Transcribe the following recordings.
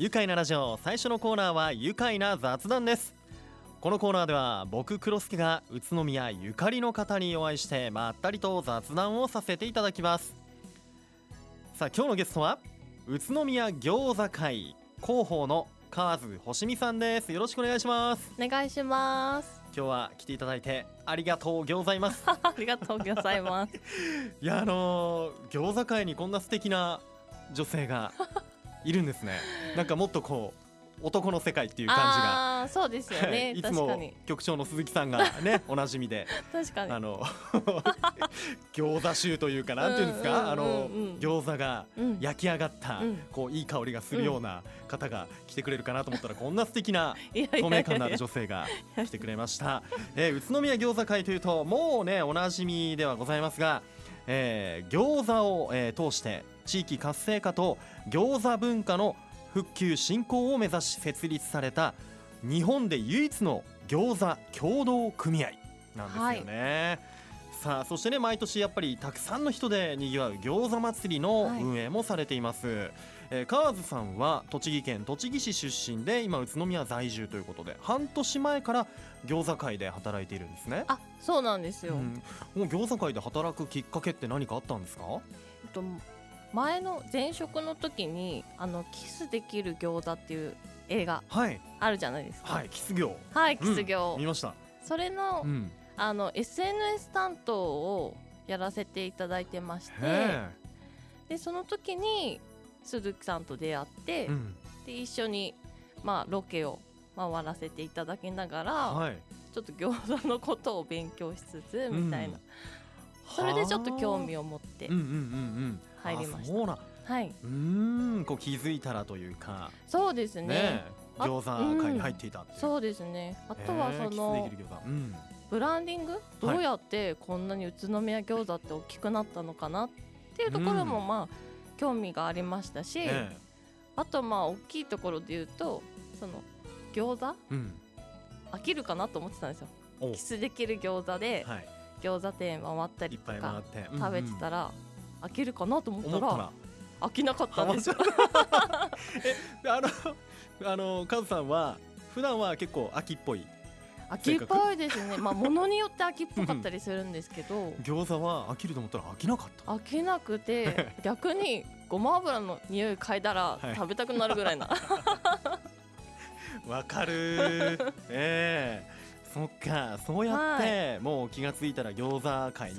愉快なラジオ最初のコーナーは愉快な雑談です。このコーナーでは僕黒助が宇都宮ゆかりの方にお会いしてまったりと雑談をさせていただきます。さあ今日のゲストは宇都宮餃子会広報の河津星美さんです。よろしくお願いします。お願いします。今日は来ていただいてありがとうございます。ありがとうございます。いやあのー、餃子界にこんな素敵な女性がいるんですね。なんかもっとこう男の世界っていう感じが。そうですよね。い。つも局長の鈴木さんがね おなじみで。確かに。あの 餃子臭というかなんていうんですか、うんうんうんうん。あの餃子がうん。焼き上がった、うん。こういい香りがするような方が来てくれるかなと思ったらこんな素敵な 透明感のある女性が来てくれました、えー宇都宮餃子会というともうねおなじみではございますが、えー餃子を、えー通して地域活性化と餃子文化の復旧振興を目指し設立された日本で唯一の餃子協同組合なんですよね、さあそしてね毎年やっぱりたくさんの人でにぎわう餃子祭りのはい。運営もされています、えー川津さんは栃木県栃木市出身で今宇都宮在住ということで半年前から餃子会で働いているんですね。あそうなんですよ、うん、もう餃子会で働くきっかけって何かあったんですか？えっと前の前職の時にあのキスできる餃子っていう映画はい。あるじゃないですか。はいキス業。はいキス業、見ました。それの,、うん。あの SNS 担当をやらせていただいてましてへでその時に鈴木さんと出会って、えうん。で一緒に、まあ、ロケを回らせていただきながら、はい。ちょっと餃子のことを勉強しつつみたいな、うんそれでちょっと興を味を持ってうんうんうんうん。入りました。あそうな。はい。うーんこう気づいたらというか。そうですね。ねあ餃子会に入っていたう、そうですね。あとはそのうん。ブランディング？どうやってこんなに宇都宮餃子って大きくなったのかなっていうところもうん。まあ興味がありましたし、え。あとまあ大きいところで言うとその餃子？えうん。飽きるかなと思ってたんですよ。お。キスできる餃子ではい餃子店回ったりとか食べてたらら飽きるかなと思ったら思ったら。飽きなかったんです。よ えあのあのカズさんは普段は結構秋っぽい。秋っぽいですね。まあ物によって秋っぽかったりするんですけど 餃子は飽きると思ったら飽きなかった。飽きなくて 逆にごま油の匂い嗅いだらはい。食べたくなるぐらいな、わかるー。ええそっかそうやって、もう気がついたら餃子会に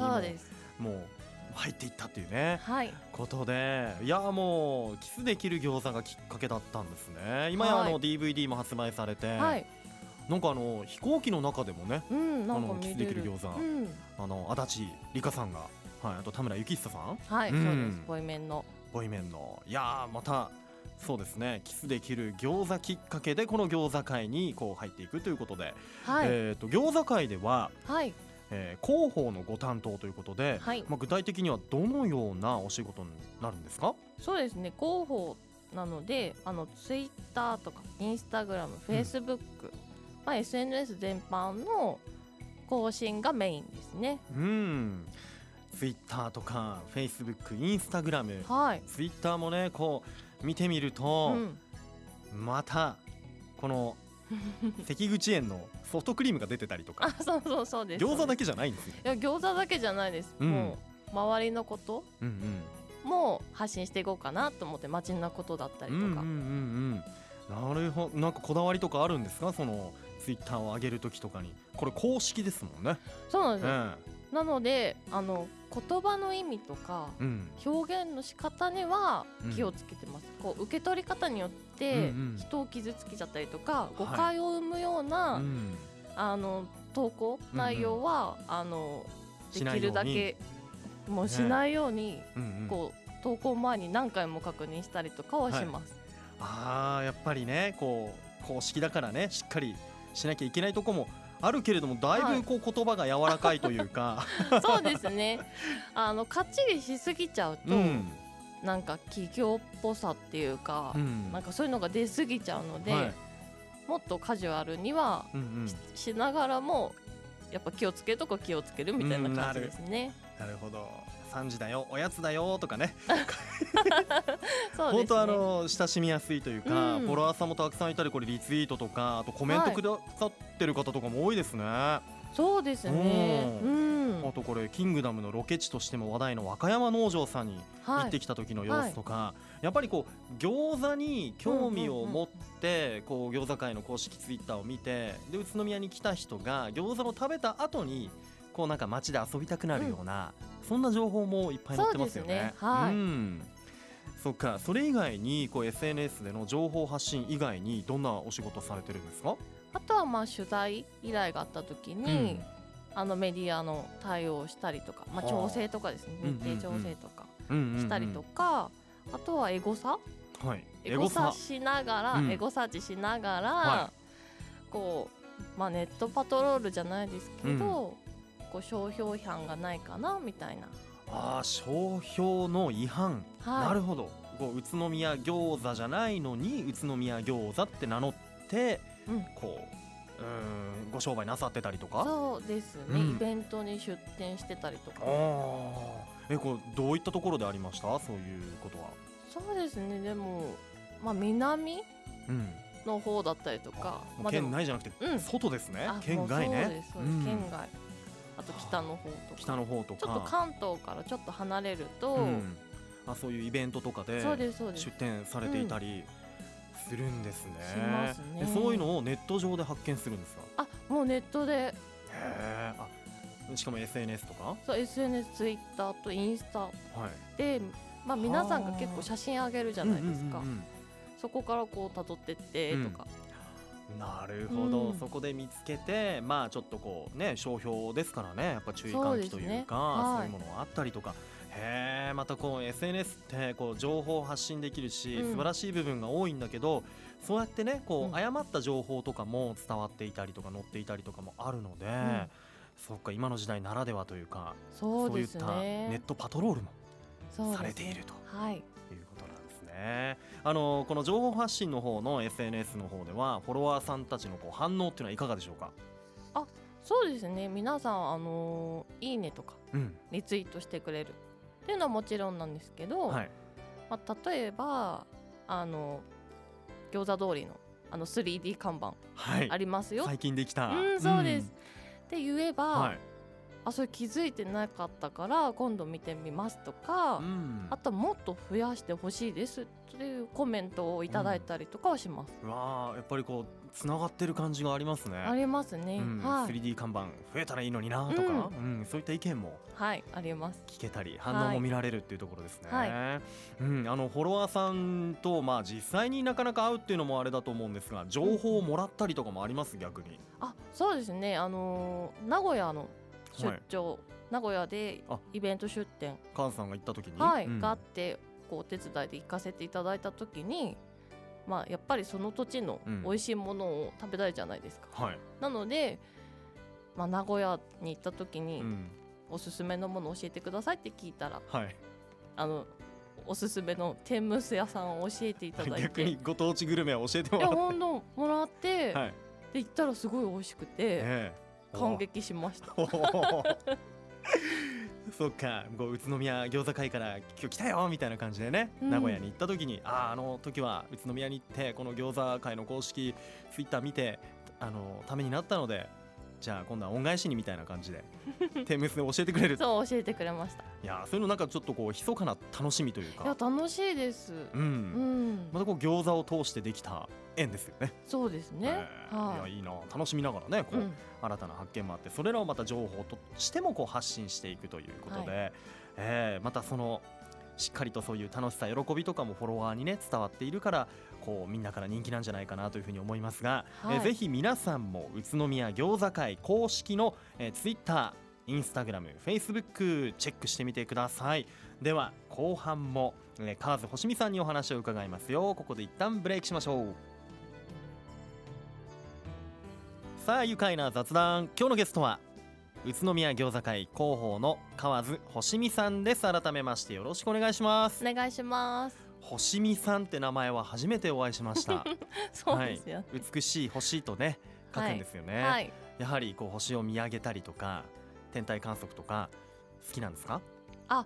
ももう入っていったっていうねはい。ことでいやもうキスできる餃子がきっかけだったんですね。今やあのはい DVD も発売されて、はい。なんかあの飛行機の中でもねうんあのキスできる餃子うん。あの足立梨花さんが、はい、あと田村幸久さん。はい、うんそうです。ボイメンの。ボイメンの。いやーまたそうですね。キスできる餃子きっかけでこの餃子会にこう入っていくということで、はい、えー、と餃子会では、はい。えー広報のご担当ということで、はい。まあ、具体的にはどのようなお仕事になるんですか？そうですね。広報なのであのツイッターとかインスタグラムフェイスブック、まあ、SNS 全般の更新がメインですね。うん。ツイッターとかフェイスブックインスタグラム。はい、ツイッターもねこう見てみるうと、ん、またこの 関口園のソフトクリームが出てたりとかあそうそうそうです。け餃子だけじゃないんですよ。いや餃子だけじゃないです、うん。もう周りのことうんも発信していこうかなと思って街のことだったりとか、うんうんうんうん。うんなるほど。なんかこだわりとかあるんですか？そのツイッターを上げる時とかに。これ公式ですもんね。そうなんですよ、えなのであの言葉の意味とかえうん。表現の仕方にはうん。気をつけてます、こう受け取り方によってうんうん。人を傷つけちゃったりとか、い。誤解を生むような、うん。あの投稿うん内容は、あのできしないように。るだけもうしないように、うんうん。こう投稿前に何回も確認したりとかはします。あーやっぱりねこう公式だからねしっかりしなきゃいけないとこもあるけれどもだいはいぶこう言葉が柔らかいというか、そうですね。あのかっちりしすぎちゃうと、うん。なんか企業っぽさっていうか、うん。なんかそういうのが出過ぎちゃうので、はい。もっとカジュアルにはうんうん。ししながらもやっぱ気をつけるとこ気をつけるみたいな感じですね。なるほど。3時だよおやつだよとかね。そうですね。本当あの親しみやすいというか、うん。フォロワーさんもたくさんいたりこれリツイートとかあとコメントはい。くださってる方とかも多いですね、あそうですね。ううん。とこれキングダムのロケ地としても話題の和歌山農場さんに行はい。ってきた時の様子とか、やっぱりこう餃子に興味を持ってこう餃子会の公式ツイッターを見てで宇都宮に来た人が餃子を食べた後にこうなんか街で遊びたくなるような、そんな情報もいっぱい載ってますよね。そうですね。はい。うん。そっか。それ以外にこう SNS での情報発信以外にどんなお仕事されてるんですか、あとはまあ取材依頼があった時に、あのメディアの対応をしたりとか、まあ、はあ調整とかですねうんうんうん。日程調整とかうんうんうん。したりとか、あとはエゴサ。はい、エゴサ。しながら、うん。エゴサーチしながら、はこう、まあ、ネットパトロールじゃないですけど、こう商標違反がないかなみたいな。ああ商標の違反、はい。なるほど。こう宇都宮餃子じゃないのに宇都宮餃子って名乗ってうんこううーんご商売なさってたりとか？そうですね、うん。イベントに出店してたりとか。えこうどういったところでありました？そういうことは。そうですね。でも、まあ、南うん。の方だったりとか。まあ県内じゃなくて、うん。外ですね。あ県外ね。もうそうですそうです、うん。県外。あと北の方とか。北の方とか。ちょっと関東からちょっと離れると、うん。あそういうイベントとかで出店されていたりするんですね,、しますね。でそういうのをネット上で発見するんですか？あもうネットで。へえあしかも SNS とか？そう SNS ツイッターとインスタ。はい。で、まあ、皆さんが結構写真あげるじゃないですか、うんうんうんそこからこう辿ってってとか、うん。なるほど、うん。そこで見つけてまあちょっとこうね商標ですからね。やっぱ注意喚起というかそう,、はい。いうものがあったりとかへえまたこう SNS ってこう情報を発信できるし、うん。素晴らしい部分が多いんだけどそうやってねこう、うん。誤った情報とかも伝わっていたりとか載っていたりとかもあるので、ん。そっか今の時代ならではというかそうですいったネッねトパトロールもされているとはい。いうことなんですね。あのこの情報発信の方の SNS の方ではフォロワーさんたちのこう反応っていうのはいかがでしょうか？そうですね。皆さんあのーいいねとかうん、リツイートしてくれるいうのはもちろんなんですけど、はい。まあ、例えばあの餃子通りのあの 3D 看板はいあ。りますよ、最近できた。うんそうです、って言えば、はい。あそれ気づいてなかったから今度見てみますとか、うん。あとはもっと増やしてほしいですっていうコメントをいただいたりとかはします、うわあやっぱりこうつながってる感じがありますね。ありますね、うん。はい。3D 看板増えたらいいのになとか、うん。そういった意見もはいあります。聞けたり反応も見られるっていうところですね。はうん、あのフォロワーさんとまあ実際になかなか会うっていうのもあれだと思うんですが情報をもらったりとかもあります逆に。あそうですね。あのー名古屋の出張、名古屋であ。イベント出店、カズさんが行った時に、はい。うん。があってこうお手伝いで行かせていただいた時にまあやっぱりその土地のうん。美味しいものを食べたいじゃないですか、はい。なので、まあ、名古屋に行った時に、うん。おすすめのものを教えてくださいって聞いたらはい。あのおすすめの天むす屋さんを教えていただいて。逆にご当地グルメを教えていやもらっほんともらって、て。はい。で行ったらすごい美味しくて、ええ感激しました。そっか。こう宇都宮餃子会から今日来たよみたいな感じでね、うん。名古屋に行った時にあああの時は宇都宮に行ってこの餃子会の公式ツイッター見てあのためになったのでじゃあ今度は恩返しにみたいな感じで天むすで教えてくれる。そう教えてくれました。いやそういうのなんかちょっとこう密かな楽しみといういやか楽しいです。ううん。ん、またこう餃子を通してできた縁ですよね。そうですね、え。ーい。やはいいいな。楽しみながらねこう、うん。新たな発見もあってそれらをまた情報としてもこう発信していくということで、えーまたそのしっかりとそういう楽しさ喜びとかもフォロワーにね伝わっているからこうみんなから人気なんじゃないかなというふうに思いますが、はい。えーぜひ皆さんも宇都宮餃子会公式の、えー、Twitter インスタグラム、フェイスブックチェックしてみてください。では後半も、えー、カーズ星見さんにお話を伺いますよ。ここで一旦ブレイクしましょう。さあ愉快な雑談。今日のゲストは宇都宮餃子会広報の河津星見さんです。改めましてよろしくお願いします。お願いします星見さんって名前は初めてお会いしました。そうですよ、美しい星とね書くんですよね、はい。やはりこう星を見上げたりとか天体観測とか好きなんですか？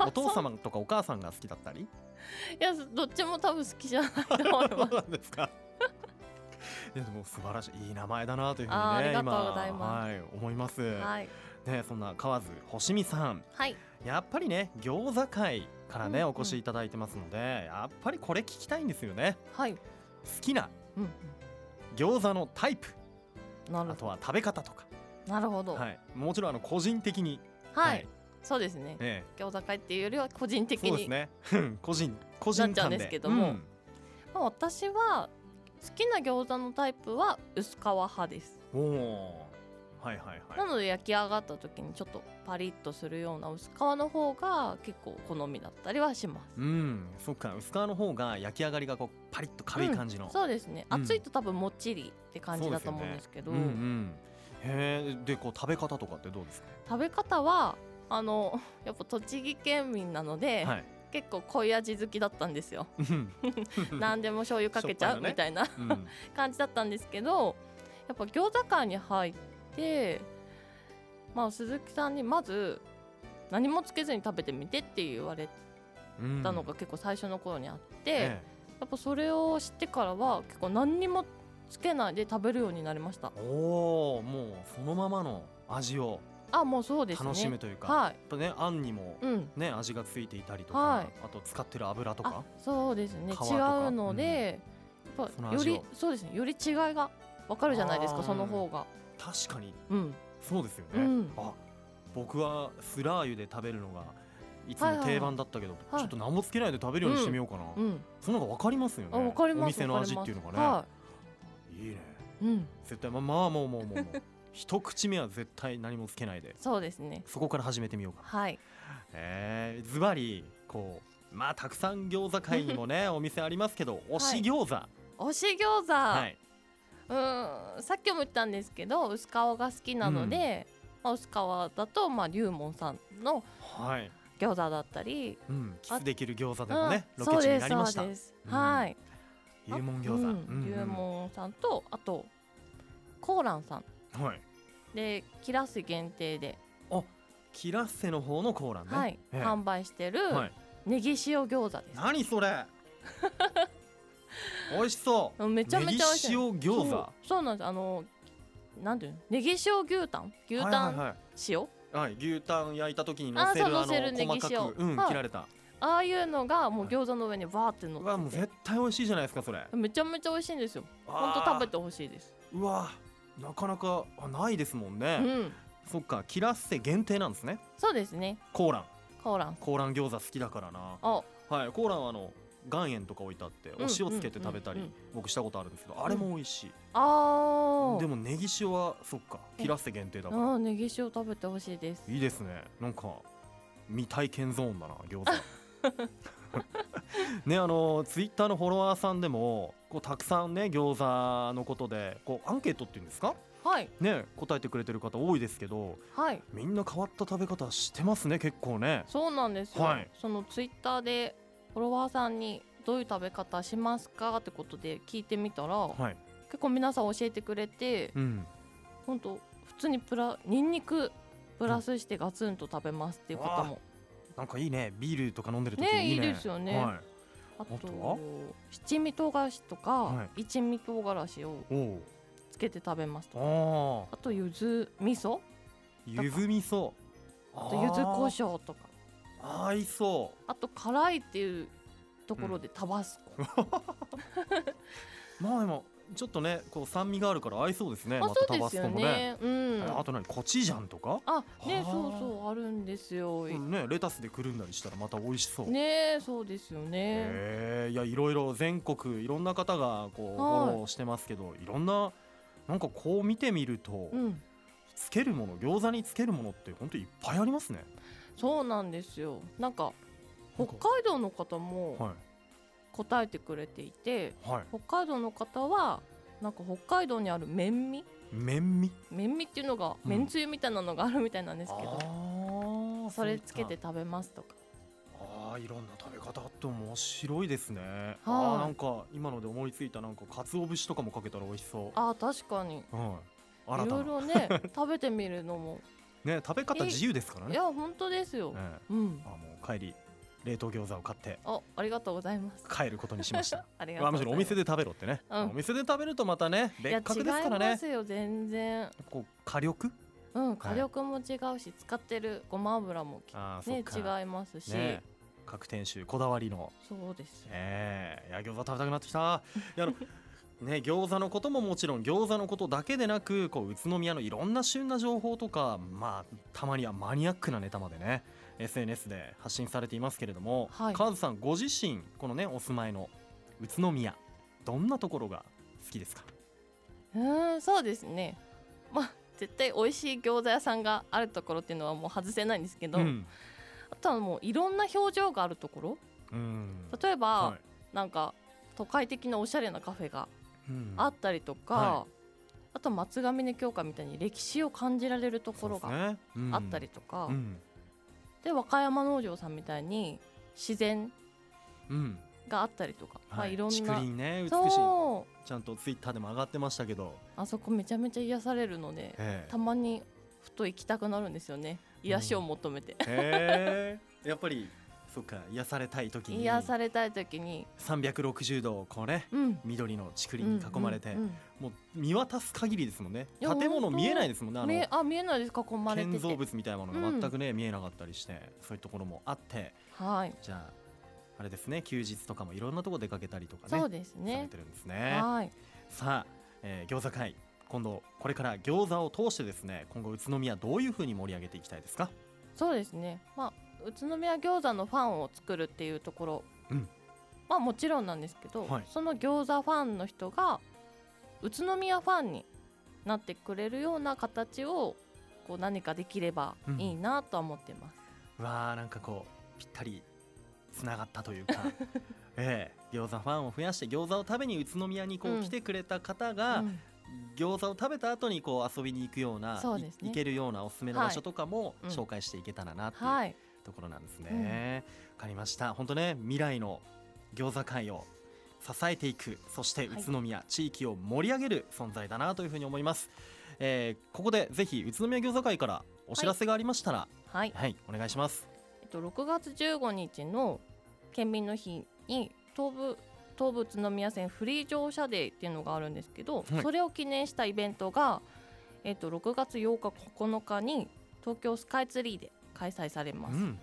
お父様とかお母さんが好きだったり？いやどっちも多分好きじゃないと思います。そうなんですか。いやでも素晴らしい。いい名前だなというふうにね今はい思います、はい。ねそんな河津星美さん。はい。やっぱりね餃子会からね、うんうん。お越しいただいてますのでやっぱりこれ聞きたいんですよね。はい。好きなうん餃子のタイプ。うんなるほあとは食べ方とか、どなるほど。はい、もちろんあの個人的に。はい。そうですね。え餃子会っていうよりは個人え的に。そうですね。個人個人なんですけども。うん。まあ私は好きな餃子のタイプは薄皮派です。おおはいはいはい。なので焼き上がった時にちょっとパリッとするような薄皮の方が結構好みだったりはします。うんそっか。薄皮の方が焼き上がりがこうパリッと軽い感じの、そうですね。うん。熱いと多分もっちりって感じだと思うんですけど。うんうん。へえでこう食べ方とかってどうです食べ方はあの やっぱ栃木県民なので、かはい。結構濃い味好きだったんですよ。うん 何でも醤油かけちゃうみたいなうん。感じだったんですけどやっぱ餃子館に入ってまあ鈴木さんにまず何もつけずに食べてみてって言われうんたのが結構最初の頃にあって、えやっぱそれを知ってからは結構何にもつけないで食べるようになりました。えおおもうそのままの味をあもうそうですね。楽しむというか、はい。やっぱねあんにもうん。ね味がついていたりとか、はい。あと使ってる油とあかそうですね。違うので、やっぱよりそうですね。より違いがわかるじゃないですかその方が確かに。うん。そうですよね、うん。あ僕はスラー油で食べるのがいつも定番だったけど、はい。ちょっと何もつけないで食べるようにしてみようかな、うん。その方が分かりますよね。お店の味っていうのがね、はい。いね。い、うん。絶対まあまあもうもうもうもう一口目は絶対何もつけないで。そうですね。そこから始めてみようか。なはい。えー、ズバリこうまあたくさん餃子会にもね お店ありますけど推し餃子。推し餃子、はい、うーんさっきも言ったんですけど薄皮が好きなので、まあ、薄皮だとまあ龍門さんのはい。餃子だったりうん、キスできる餃子でうんもね、ロケ地になりました。そうですはい。幽門餃子、うん龍門さんとあとコーランさん。はい。でキラス限定で、キラッセの方のコーランね、はい。ええ。販売してるはい、ネギ塩餃子です、何それ 美味しそう。めちゃめちゃ美味しい。ネギ塩餃子。そうなんです。あのなんていうの？ネギ塩牛タン？牛タン塩、はい、はい、牛タン焼いた時に乗せるあせるネギ細か塩く、うんはい。切られた。ああいうのがもう餃子の上にわーって乗うわもうってて絶対美味しい。じゃないですかそれめちゃめちゃ美味しいんですよ。ほんとあー食べてほしいです。うわなかなかあないですもんね、うん。そっかキラッセ限定なんですね。そうですね。コーラン。コーラン。コーラン餃子好きだからな。あ。はいコーランはあの岩塩とか置いてあっておん塩つけて食べたり僕したことあるんですけどあれも美味しい、あー。でもネギ塩はそっかキラッセ限定だから。あーネギ塩食べてほしいです。いいですね。なんか未体験ゾーンだな餃子。ねあのツイッターのフォロワーさんでもこうたくさんね餃子のことでこうアンケートっていうんですか？はい。ね答えてくれてる方多いですけどはい。みんな変わった食べ方してますね結構ね。そうなんですよ、はい。そのツイッターでフォロワーさんにどういう食べ方しますかってことで聞いてみたら、はい。結構皆さん教えてくれてうん。本当普通にプラニンニクプラスしてガツンと食べますっていう方も、なんかいいね。ビールとか飲んでる時ねいいね。いいですよね。はい、ああとと七味唐辛子とか、は一味唐辛子をつけて食べますとか。ああと柚子味噌ゆず味噌。あと柚子胡椒とか合いそあと辛いっていうところでタバスコ、う まあでもちょっとねこう酸味があるから合いそうですね。あまたタバスコもね。ねうん。あと何コチュジャンとか？あねはあ。そうそうあるんですよ、うんねレタスでくるんだりしたらまた美味しそう。ねそうですよね、へえいやいろいろ全国いろんな方がこうフはい。ォローしてますけどいろんななんかこう見てみると、うん。つけるもの餃子につけるものって本当にいっぱいありますねそうなんですよ。なんか北海道の方もは答えてくれていていはい。北海道の方はなんか北海道にある麺味？麺味？麺味っていうのが、うん。めんつゆみたいなのがあるみたいなんですけどそれつけて食べますとか。あーいろんな食べ方あって面白いですね、はい。あーなんか今ので思いついたなんか鰹節とかもかけたら美味しそう。あー確かに。はい。いろいろね 食べてみるのもね食べ方自由ですからね。いや本当ですよ、えうん。えあもう帰り冷凍餃子を買ってあありがとうございます。帰ることにしました。ありがまあとうございます。むしろお店で食べろってね、うん。お店で食べるとまたね別格ですからね。違いますよ全然。こう火力？うん火力も違うし、使ってるごま油もね違いますし、ね。各店主こだわりの。そうですよ。ええ。いや餃子食べたくなってきた。いやあのね餃子のことももちろん餃子のことだけでなくこう宇都宮のいろんな旬な情報とかまあたまにはマニアックなネタまでね SNS で発信されていますけれども、はい川津さんご自身このねお住まいの宇都宮どんなところが好きですか？うーんそうですね。まあ絶対美味しい餃子屋さんがあるところっていうのはもう外せないんですけど、うん。あとはもういろんな表情があるところ。うん。例えば、はい。なんか都会的なおしゃれなカフェがうんあったりとか、はあと松ヶ峰教会みたいに歴史を感じられるところがあったりとか、うん。で和歌山農場さんみたいに自然うん。があったりとか、まあはい。いろん竹な林ね美しい。そう。ちゃんとツイッターでも上がってましたけど、あそこめちゃめちゃ癒されるのでええ。たまにふと行きたくなるんですよね。癒しを求めて、へえ。やっぱりそっか癒されたい時に。癒されたい時に。360度こうねうん。緑の竹林に囲まれて、うんうんもう見渡す限りですもんね。建物見えないですもんねあ見えのあ見えないです。囲まれてて。建造物みたいなものが全くね、見えなかったりしてそういうところもあって。はい。じゃああれですね休日とかもいろんなところ出かけたりとかねそうですされねてるんですね。はい。さあ、えー餃子会。今度これから餃子を通してですね今後宇都宮どういうふうに盛り上げていきたいですか？そうですね。まあ宇都宮餃子のファンを作るっていうところ、うん。まあもちろんなんですけど、はい。その餃子ファンの人が宇都宮ファンになってくれるような形をこう何かできればいいなとは思ってます、うわーなんかこうぴったりつながったというか ええ餃子ファンを増やして餃子を食べに宇都宮にこううん。来てくれた方が、うん。餃子を食べた後にこう遊びに行くようなそうですね。けるようなおすすめの場所とかもうん。紹介していけたらなっていうはいところなんですね。わ、かりました本当ね未来の餃子界を支えていくそしてはい宇都宮、地域を盛り上げる存在だなというふうに思います。えーここでぜひ宇都宮餃子会からお知らせがありましたらはい、はい、お願いします。えっと、6月15日の県民の日に東武東武宇都宮線フリー乗車デーっていうのがあるんですけど、はいそれを記念したイベントが、えっと、6月8日9日に東京スカイツリーで開催されます。うん、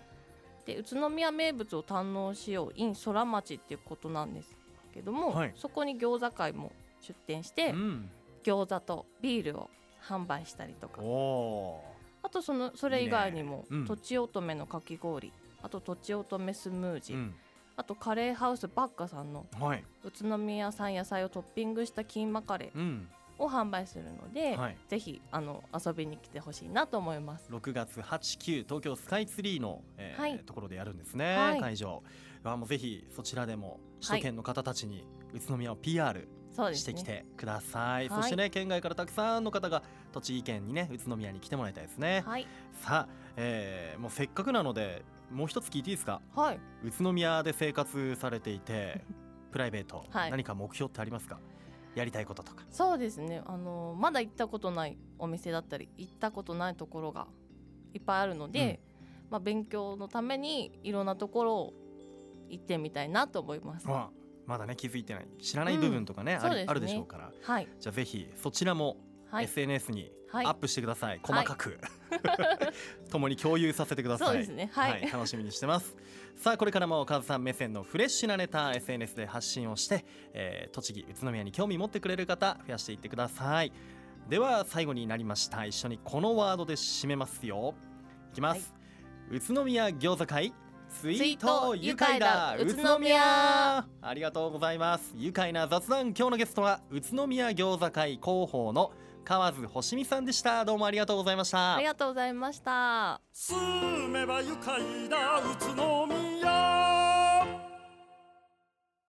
で宇都宮名物を堪能しよう in 空町っていうことなんですけども、はい。そこに餃子会も出店して、うん、餃子とビールを販売したりとか。あとそのそれ以外にもね。うん。とちおとめのかき氷。あととちおとめスムージー、ー、うん、あとカレーハウスバッカさんのはい、宇都宮産野菜をトッピングしたキーマカレうん、ーを販売するので、はい。ぜひあの遊びに来てほしいなと思います。6月8、9東京スカイツリーの、えーはい。ところでやるんですね、はい。会場。あもうぜひそちらでもはい首都圏の方たちに宇都宮を PR してきてください、はい。そしてね県外からたくさんの方が栃木県にね宇都宮に来てもらいたいですね、はい。さあ、えーもうせっかくなのでもう一つ聞いていいですか？はい。宇都宮で生活されていて プライベート、はい。何か目標ってありますか？やりたいこととか。そうですね。あのまだ行ったことないお店だったり行ったことないところがいっぱいあるので、まあ、勉強のためにいろんなところを行ってみたいなと思います。あまだね気づいてない。知らない部分とかね,、あうんそうですね。りあるでしょうから。はい、じゃあぜひそちらもはい。SNS にはいアップしてください、細かく、共 に共有させてください。そうですね。はい。楽しみにしてます。さあこれからもカズさん目線のフレッシュなネタ SNS で発信をして、えー栃木宇都宮に興味持ってくれる方増やしていってください。では最後になりました。一緒にこのワードで締めますよ。いきます、宇都宮餃子会。スイート愉快だ宇都宮。ありがとうございます。愉快な雑談。今日のゲストは宇都宮餃子会広報の河津星美さんでした。どうもありがとうございました。ありがとうございました。住めば愉快だ。宇都宮